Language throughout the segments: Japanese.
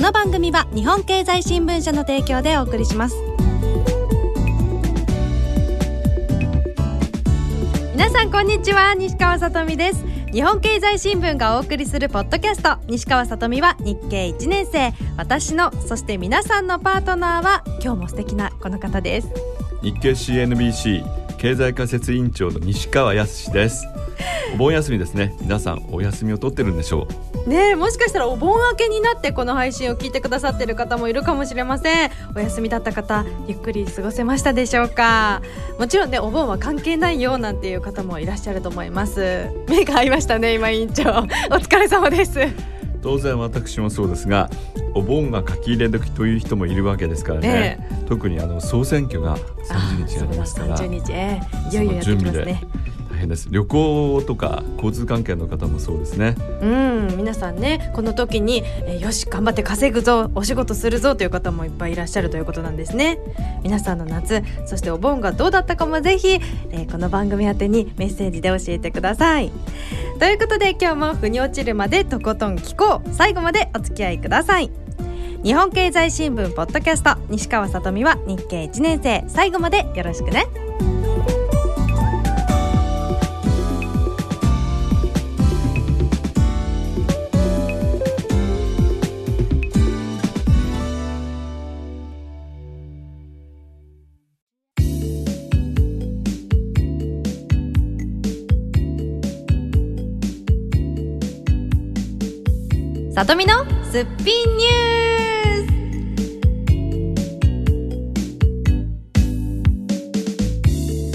この番組は日本経済新聞社の提供でお送りします。皆さんこんにちは西川さとみです。日本経済新聞がお送りするポッドキャスト。西川さとみは日経1年生。私のそして皆さんのパートナーは今日も素敵なこの方です。日経 CNBC 経済解説委員長の西川康です。お盆休みですね。皆さんお休みを取ってるんでしょう。ねもしかしたらお盆明けになってこの配信を聞いてくださってる方もいるかもしれません。お休みだった方ゆっくり過ごせましたでしょうか。もちろんねお盆は関係ないよなんていう方もいらっしゃると思います。目が合いましたね今委員長。お疲れ様です。当然私もそうですがお盆が書き入れ時という人もいるわけですからね、えー、特にあの総選挙が30日ありますから。30日、えー、いよいよやってきますね変です。旅行とか交通関係の方もそうですね。うん皆さんねこの時に、えー、よし頑張って稼ぐぞお仕事するぞという方もいっぱいいらっしゃるということなんですね。皆さんの夏そしてお盆がどうだったかもぜひ、えー、この番組宛てにメッセージで教えてください。ということで今日も腑に落ちるまでとことん聞こう。最後までお付き合いください。日本経済新聞ポッドキャスト西川さとみは日経1年生。最後までよろしくね。とみのすっぴんニュー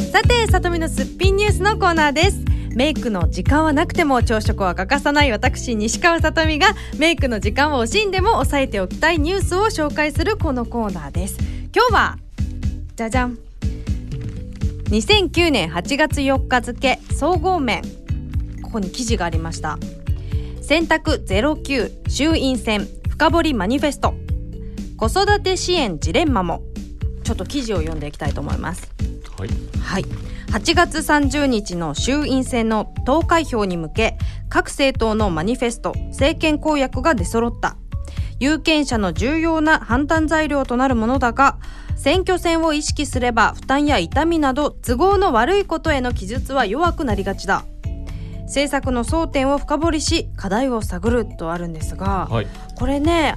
ス。さてさとみのすっぴんニュースのコーナーです。メイクの時間はなくても朝食は欠かさない私西川さとみがメイクの時間を惜しんでも抑えておきたいニュースを紹介するこのコーナーです。今日はじゃじゃん。2009年8月4日付総合面。ここに記事がありました。選択09衆院選深掘りマニフェスト。子育て支援ジレンマも。ちょっと記事を読んでいきたいと思います。はい、はい、8月30日の衆院選の投開票に向け各政党のマニフェスト政権公約が出揃った。有権者の重要な判断材料となるものだが選挙戦を意識すれば負担や痛みなど都合の悪いことへの記述は弱くなりがちだ政策の争点を深掘りし課題を探るとあるんですが、はい、これね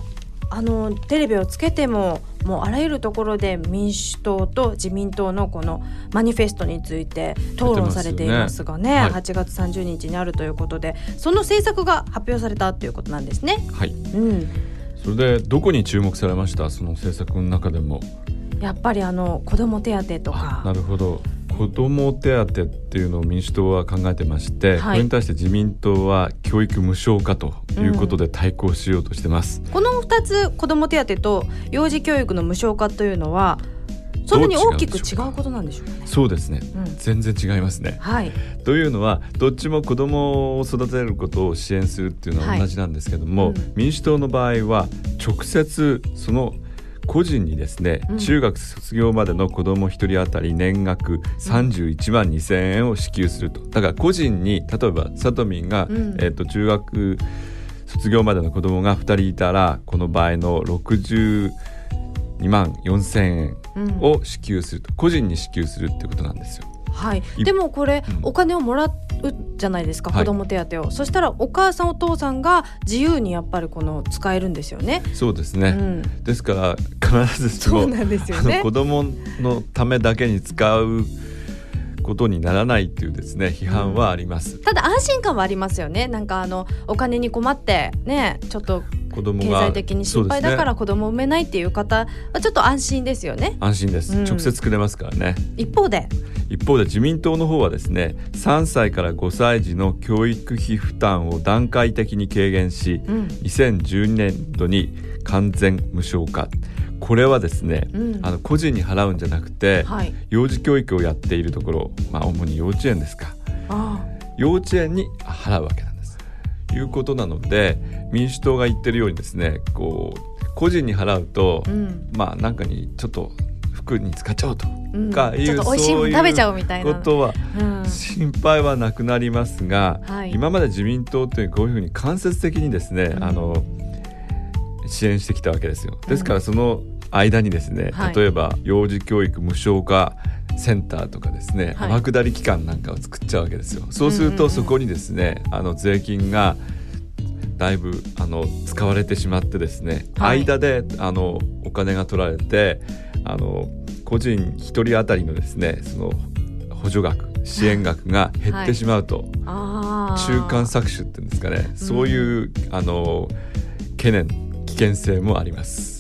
あのテレビをつけてももうあらゆるところで民主党と自民党のこのマニフェストについて討論されていますがねね、はい、8月30日にあるということでその政策が発表されたということなんですね。はい、うん、それでどこに注目されましたその政策の中でもやっぱりあの子ども手当とかなるほど子ども手当っていうのを民主党は考えてまして、はい、これに対して自民党は教育無償化ということで対抗しようとしてます、うん、この2つ子ども手当と幼児教育の無償化というのはそんなに大きく違うことなんでしょうか、ね、そうですね、うん、全然違いますね、はい、というのはどっちも子どもを育てることを支援するっていうのは同じなんですけども、はいうん、民主党の場合は直接その個人にですね、うん、中学卒業までの子ども1人当たり年額31万2,000円を支給すると。だから個人に例えばさとみんが、うん、えーと、中学卒業までの子どもが2人いたらこの場合の62万4,000円を支給すると、個人に支給するってことなんですよ。はい、でもこれ、お金をもらうじゃないですか、子ども手当を、はい、そしたらお母さんお父さんが自由にやっぱりこの使えるんですよね。そうですね、うん、ですから必ずしもそうなんですよ、ね、子供のためだけに使うことにならないっていうですね批判はあります、うん、ただ安心感はありますよね。なんかあのお金に困ってねちょっと子供経済的に心配だから子供を産めないっていう方はちょっと安心ですよね。安心です、うん、直接くれますからね。一方で。一方で自民党の方はですね3歳から5歳児の教育費負担を段階的に軽減し、うん、2012年度に完全無償化。これはですね、うん、あの個人に払うんじゃなくて、はい、幼児教育をやっているところ、まあ、主に幼稚園ですか。幼稚園に払うわけ。いうことなので民主党が言ってるようにですねこう個人に払うと、うん、まあなんかにちょっと服に使っちゃおうとかいう、うん、そういうことは心配はなくなりますが、はい、今まで自民党っていうこういうふうに間接的にですね、うん、あの支援してきたわけですよ。ですからその間にですね、例えば幼児教育無償化センターとかですね、はい、天下り機関なんかを作っちゃうわけですよ。そうするとそこにですね、あの税金がだいぶあの使われてしまってですね、はい、間であのお金が取られてあの個人一人当たりのですねその補助額支援額が減ってしまうと、はい、中間搾取っていうんですかね、そういう、あの懸念危険性もあります。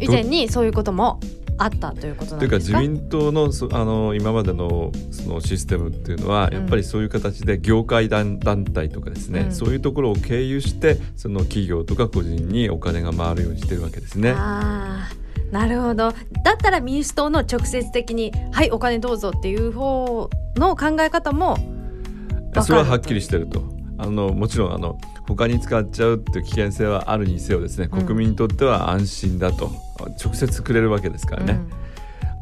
以前にそういうこともあったということなんですか？というか自民党のあの今までのそのシステムっていうのは、やっぱりそういう形で業界団団体とかですね、うん、そういうところを経由してその企業とか個人にお金が回るようにしてるわけですね。あなるほどだったら民主党の直接的に「はいお金どうぞ」っていう方の考え方もそれははっきりしてると。あのもちろんあの他に使っちゃうっていう危険性はあるにせよですね国民にとっては安心だと、直接くれるわけですからね。うん。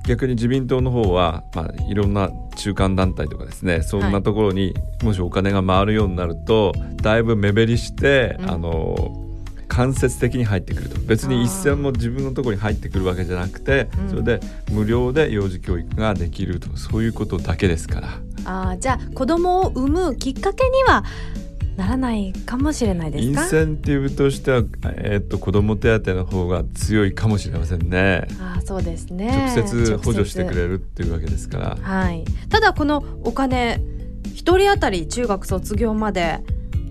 逆に自民党の方は、まあ、いろんな中間団体とかですねそんなところにもしお金が回るようになると、はい、だいぶ目減りして、うん、あの間接的に入ってくると。別に一銭も自分のところに入ってくるわけじゃなくて、それで無料で幼児教育ができるとそういうことだけですから。あじゃあ子供を産むきっかけにはならないかもしれないですインセンティブとしては、えー、っと子ども手当の方が強いかもしれませんね。あそうですね直接補助してくれるっていうわけですから。はい、ただこのお金一人当たり中学卒業まで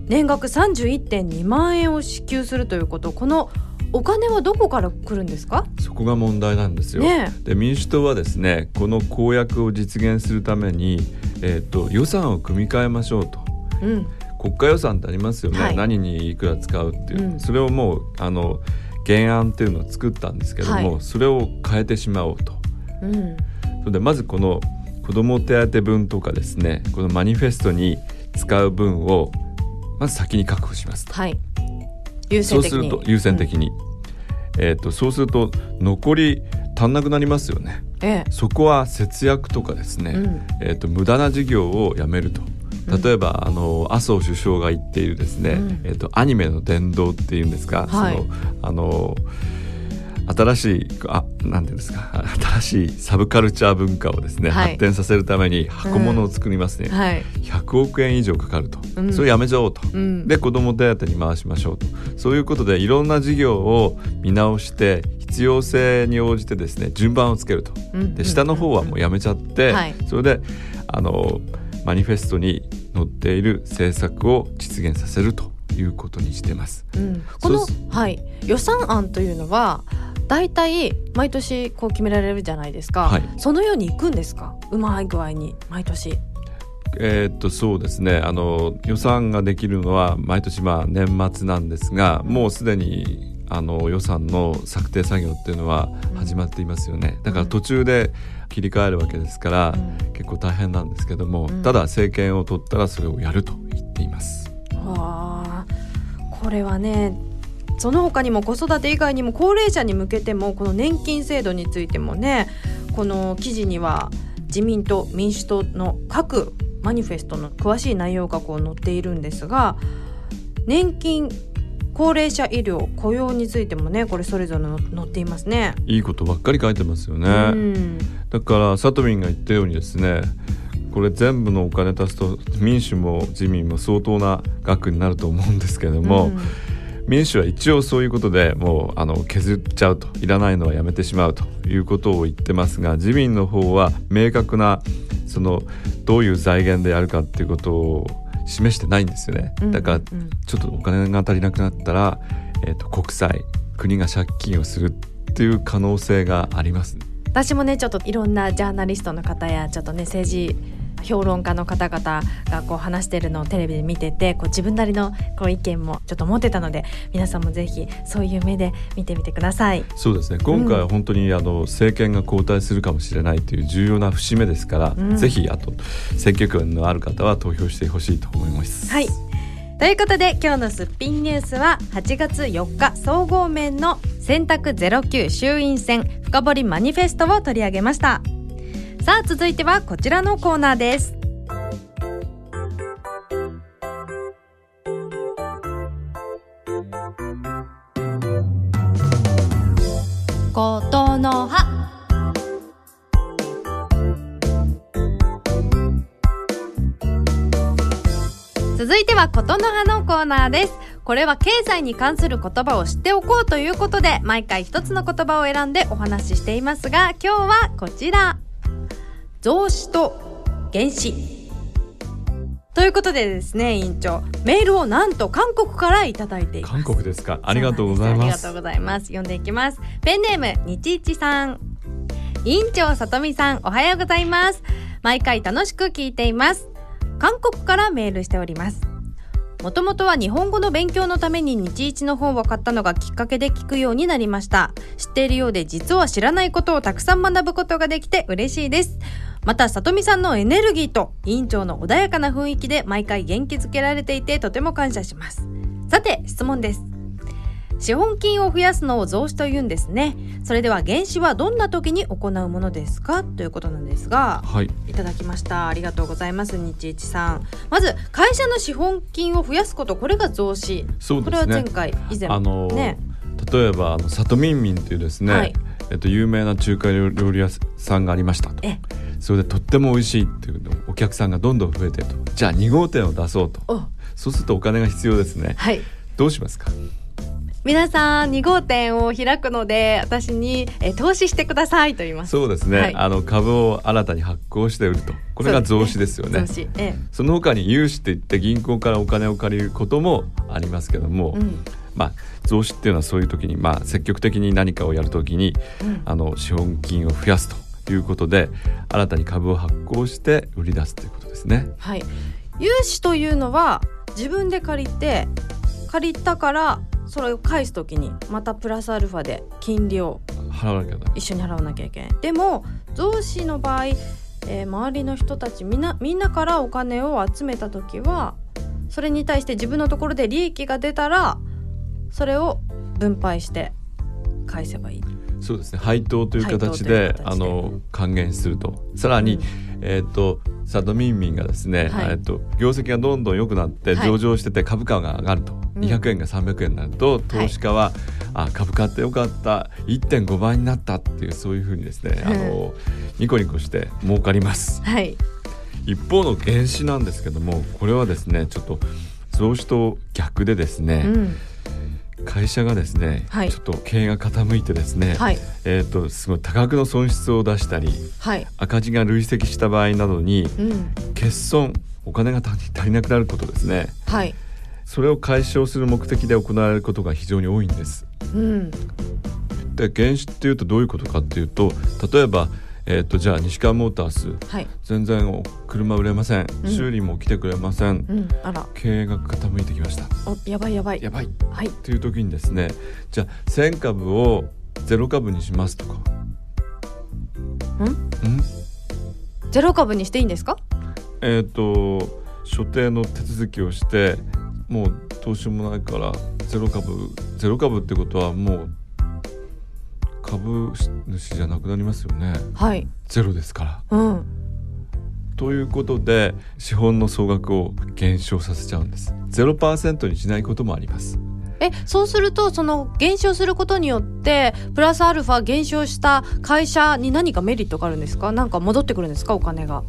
年額31.2万円を支給するということこのお金はどこから来るんですか？そこが問題なんですよ。ね、で民主党はですねこの公約を実現するために、えーと、予算を組み替えましょうと。うん国家予算ってありますよね、はい、何にいくら使うっていう、うん、それをもうあの原案っていうのを作ったんですけども、はい、それを変えてしまおうと。うん、それでまずこの子ども手当分とかですねこのマニフェストに使う分をまず先に確保しますと。はい、優先そうすると優先的に、うん、えーと、そうすると残り足んなくなりますよね。ええ、そこは節約とかですね、うん、えーと無駄な事業をやめると。例えば、あの麻生首相が言っているですね、うん、えっと、アニメの殿堂っていうんですか、はい、そのあの新しいあなんていうんですか 新しいサブカルチャー文化をですね、はい、発展させるために箱物を作りますね、うん。はい、100億円以上かかると、うん、それやめちゃおうと、うん、で子ども手当に回しましょうと。そういうことでいろんな事業を見直して必要性に応じてですね順番をつけると、で下の方はもうやめちゃって、それであのマニフェストに載っている政策を実現させるということにしてます。うん、このはい。予算案というのは大体毎年こう決められるじゃないですか、はい、そのようにいくんですか？うまい具合に毎年。えー、っとそうですね。あの予算ができるのは毎年まあ年末なんですがもうすでにあの予算の策定作業っていうのは始まっていますよね。だから途中で切り替えるわけですから、うん、結構大変なんですけども、うん、ただ政権を取ったらそれをやると言っています。はあ、これはねその他にも子育て以外にも高齢者に向けてもこの年金制度についてもねこの記事には自民党民主党の各マニフェストの詳しい内容がこう載っているんですが年金高齢者医療雇用についてもねこれそれぞれ載っていますね。いいことばっかり書いてますよね、うん、だからサトミンが言ったようにですねこれ全部のお金足すと民主も自民も相当な額になると思うんですけども、うん、民主は一応そういうことでもうあの削っちゃうといらないのはやめてしまうということを言ってますが自民の方は明確なそのどういう財源でやるかっていうことを示してないんですよねだからちょっとお金が足りなくなったら、えーと、国債国が借金をするっていう可能性があります。私もねちょっといろんなジャーナリストの方やちょっとね政治評論家の方々がこう話してるのをテレビで見ててこう自分なりのこう意見もちょっと持ってたので皆さんもぜひそういう目で見てみてください。そうですね。今回は本当に、あの政権が交代するかもしれないという重要な節目ですから、うん、ぜひあと選挙権のある方は投票してほしいと思います。はい。ということで今日のすっぴんニュースは8月4日総合面の選択09衆院選深掘りマニフェストを取り上げましたさあ続いてはこちらのコーナーです。ことの葉続いてはことの葉のコーナーです。これは経済に関する言葉を知っておこうということで毎回一つの言葉を選んでお話ししていますが今日はこちら増資と減資。ということでですね委員長メールをなんと韓国からいただいています。韓国ですか？ありがとうございます。ありがとうございます。読んでいきます。ペンネームにちいちさん。委員長さとみさんおはようございます。毎回楽しく聞いています。韓国からメールしておりますもともとは日本語の勉強のために日一の本を買ったのがきっかけで聞くようになりました知っているようで実は知らないことをたくさん学ぶことができて嬉しいですまた、里美さんのエネルギーと委員長の穏やかな雰囲気で毎回元気づけられていてとても感謝します。さて、質問です。資本金を増やすのを増資というんですね。それでは原資はどんな時に行うものですか？ということなんですが、はい、いただきました。ありがとうございます。日一さん。まず会社の資本金を増やすこと、これが増資。そうですね。これは前回以前、あのー、ね。例えばあの里民民というですね、はい、えっと有名な中華料理屋さんがありましたと。それでとっても美味しいっていうお客さんがどんどん増えてるとじゃあ2号店を出そうとそうするとお金が必要ですね、はい、どうしますか？皆さん2号店を開くので私にえ投資してくださいと言います。そうですね、はい、あの株を新たに発行して売ると。これが増資ですよね、ねええ、その他に融資って言って銀行からお金を借りることもありますけども、うん、まあ増資っていうのはそういう時にまあ積極的に何かをやるときに、うん、あの資本金を増やすということで新たに株を発行して売り出すということですね。はい、融資というのは自分で借りて借りたからそれを返す時にまたプラスアルファで金利を払わなきゃ一緒に払わなきゃいけない。でも増資の場合、えー、周りの人たちみんなみんなからお金を集めた時はそれに対して自分のところで利益が出たらそれを分配して返せばいい。そうですね。配当という形であの還元すると。さらに、うん、えっ、ー、と佐渡民民がですね、はい、えっと業績がどんどん良くなって上場してて株価が上がると、はい、200円が300円になると投資家は、はい、あ株価ってよかった1.5倍になったっていうそういうふうにですね、あのニコニコして儲かります。はい、一方の原資なんですけどもこれはですねちょっと増資と逆でですね、うん会社がですね、はい、ちょっと経営が傾いてですね、はい、えーと、すごい多額の損失を出したり、はい、赤字が累積した場合などに、うん、欠損お金が足りなくなることですね、はい、それを解消する目的で行われることが非常に多いんです。うん、で原資っていうとどういうことかっていうと例えばえーと、じゃあ西川モータース、はい、全然車売れません、うん、修理も来てくれません、うん、あら。経営が傾いてきました。おやばいやばい。やばい、はい、っていう時にですねじゃあ1000株をゼロ株にしますとか。ん？ん？ゼロ株にしていいんですか？えっ、ー、と所定の手続きをしてもうどうしようもないからゼロ株ゼロ株ってことはもう株主じゃなくなりますよね。はい。ゼロですから。うん。ということで資本の総額を減少させちゃうんです。ゼロパーセントにしないこともあります。えそうするとその減少することによってプラスアルファ減少した会社に何かメリットがあるんですか？なんか戻ってくるんですか？お金が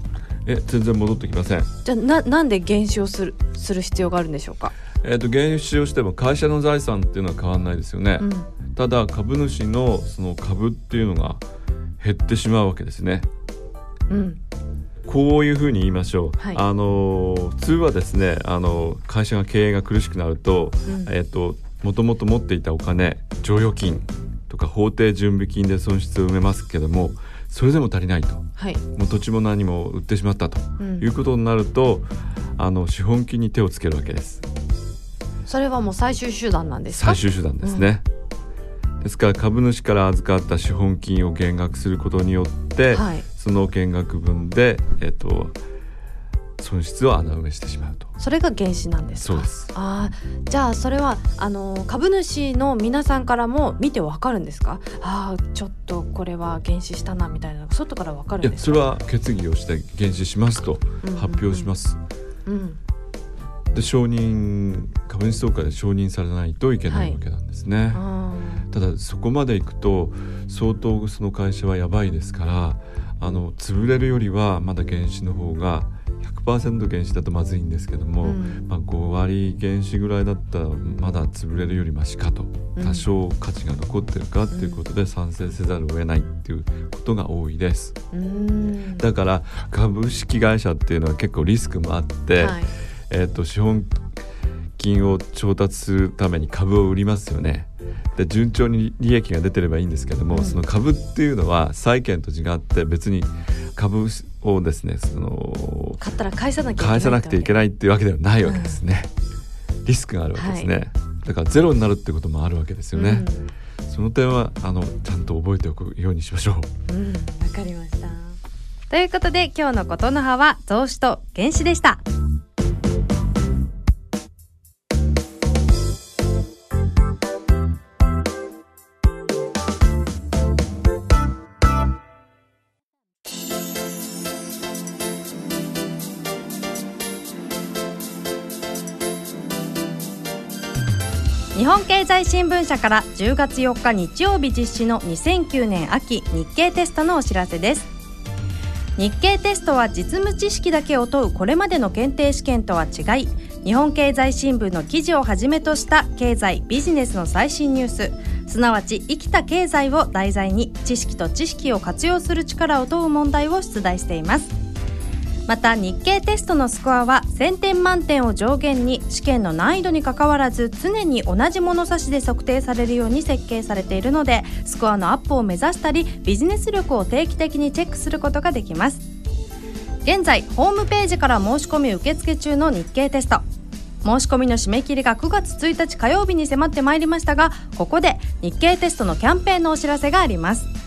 え全然戻ってきませんじゃあななんで減少するする必要があるんでしょうか？えっ、と減少しても会社の財産っていうのは変わらないですよね、うん。ただ株主のその株っていうのが減ってしまうわけですね。うん、こういうふうに言いましょう。はい、あの普通はですね。あの会社が経営が苦しくなると、うん、えっ、ともともと持っていたお金剰余金とか法定準備金で損失を埋めますけどもそれでも足りないと、はい、もう土地も何も売ってしまったと、うん、いうことになるとあの資本金に手をつけるわけです。それはもう最終手段なんです最終手段ですね、うん、ですから株主から預かった資本金を減額することによって、はい、その減額分でえっと損失を穴埋めしてしまうと。それが原資なんですそうです。あじゃあそれはあの株主の皆さんからも見てわかるんですか？あちょっとこれは減資したなみたいな外からわかるんですか？それは決議をして減資しますと発表します、うん、うんうんで承認株主総会で承認されないといけないわけなんですね、はい、ただそこまでいくと相当その会社はやばいですからあの潰れるよりはまだ原資の方が100%原資だとまずいんですけども、うん、まあ、5割原資ぐらいだったらまだ潰れるよりましかと。多少価値が残ってるかっていうことで賛成せざるを得ないっていうことが多いです、うん、だから株式会社っていうのは結構リスクもあって、はい、えーと、資本金を調達するために株を売りますよね。で順調に利益が出てればいいんですけども、うん、その株っていうのは債券と違って別に株をですねその買ったら返さなきゃ返さなくていけ。ないっていうわけではないわけですね、うん、リスクがあるわけですね、はい、だからゼロになるってこともあるわけですよね、うん、その点はあのちゃんと覚えておくようにしましょう。うん。わかりました。ということで今日のことの葉は増資と原資でした済新聞社から10月4日日曜日実施の2009年秋日経テストのお知らせです。日経テストは実務知識だけを問うこれまでの検定試験とは違い日本経済新聞の記事をはじめとした経済ビジネスの最新ニュースすなわち生きた経済を題材に知識と知識を活用する力を問う問題を出題しています。また日経テストのスコアは1000点満点を上限に試験の難易度にかかわらず常に同じ物差しで測定されるように設計されているのでスコアのアップを目指したりビジネス力を定期的にチェックすることができます。現在ホームページから申し込み受付中の日経テスト。申し込みの締め切りが9月1日火曜日に迫ってまいりましたがここで日経テストのキャンペーンのお知らせがあります。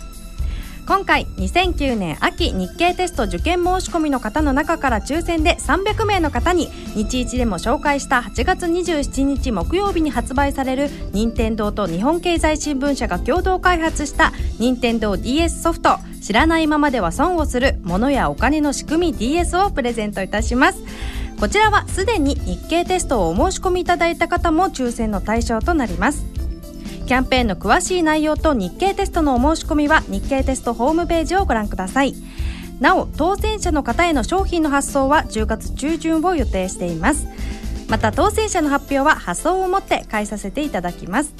今回2009年秋日経テスト受験申し込みの方の中から抽選で300名の方に日一でも紹介した8月27日木曜日に発売される任天堂と日本経済新聞社が共同開発した任天堂 d s ソフト。知らないままでは損をする物やお金の仕組み DS をプレゼントいたします。こちらはすでに日経テストをお申し込みいただいた方も抽選の対象となります。キャンペーンの詳しい内容と日経テストのお申し込みは日経テストホームページをご覧ください。なお当選者の方への商品の発送は10月中旬を予定しています。また当選者の発表は発送をもって返させていただきます。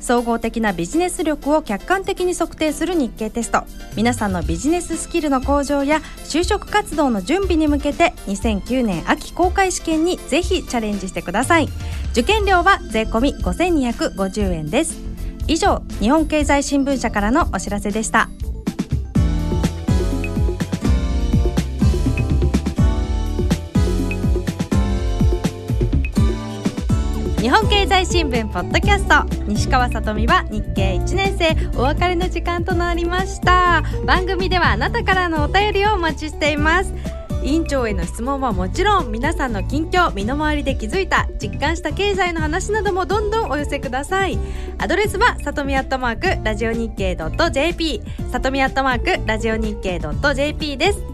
総合的なビジネス力を客観的に測定する日経テスト。皆さんのビジネススキルの向上や就職活動の準備に向けて2009年秋公開試験にぜひチャレンジしてください。受験料は税込5250円です。以上日本経済新聞社からのお知らせでした。経新聞ポッドキャスト。西川さとみは日経1年生。お別れの時間となりました。番組ではあなたからのお便りをお待ちしています。委員長への質問はもちろん。皆さんの近況身の回りで気づいた実感した経済の話などもどんどんお寄せください。アドレスはさとみアットマークラジオ日経 .jp さとみアットマークラジオ日経 .jp です。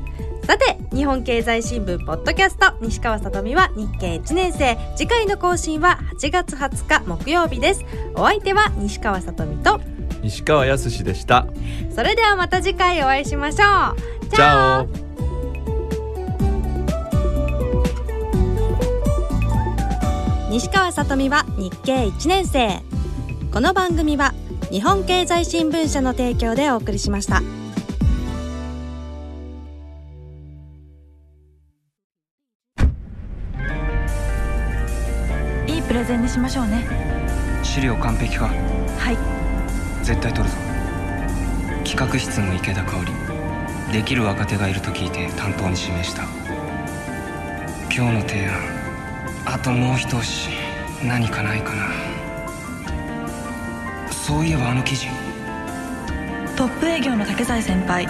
さて日本経済新聞ポッドキャスト西川さとみは日経1年生。次回の更新は8月20日木曜日です。お相手は西川さとみと西川康でした。それではまた次回お会いしましょう。チャオ西川さとみは日経1年生。この番組は日本経済新聞社の提供でお送りしました。レゼンにしましょうね。資料完璧か？はい。絶対取るぞ。企画室の池田香織。できる若手がいると聞いて担当に指名した。今日の提案。あともう一押し。何かないかな。そういえばあの記事。トップ営業の竹財先輩。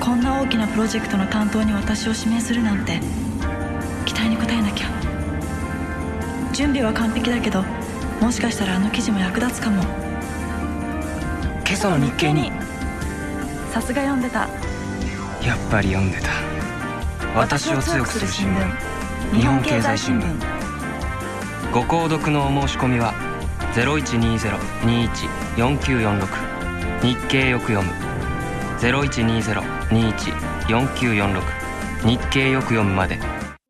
こんな大きなプロジェクトの担当に私を指名するなんて準備は完璧だけどもしかしたらあの記事も役立つかも。今朝の日経に。さすが読んでた。やっぱり読んでた私を強くする新聞。日本経済新聞。ご購読のお申し込みは0120-21-4946日経よく読む。0120-21-4946日経よく読むまで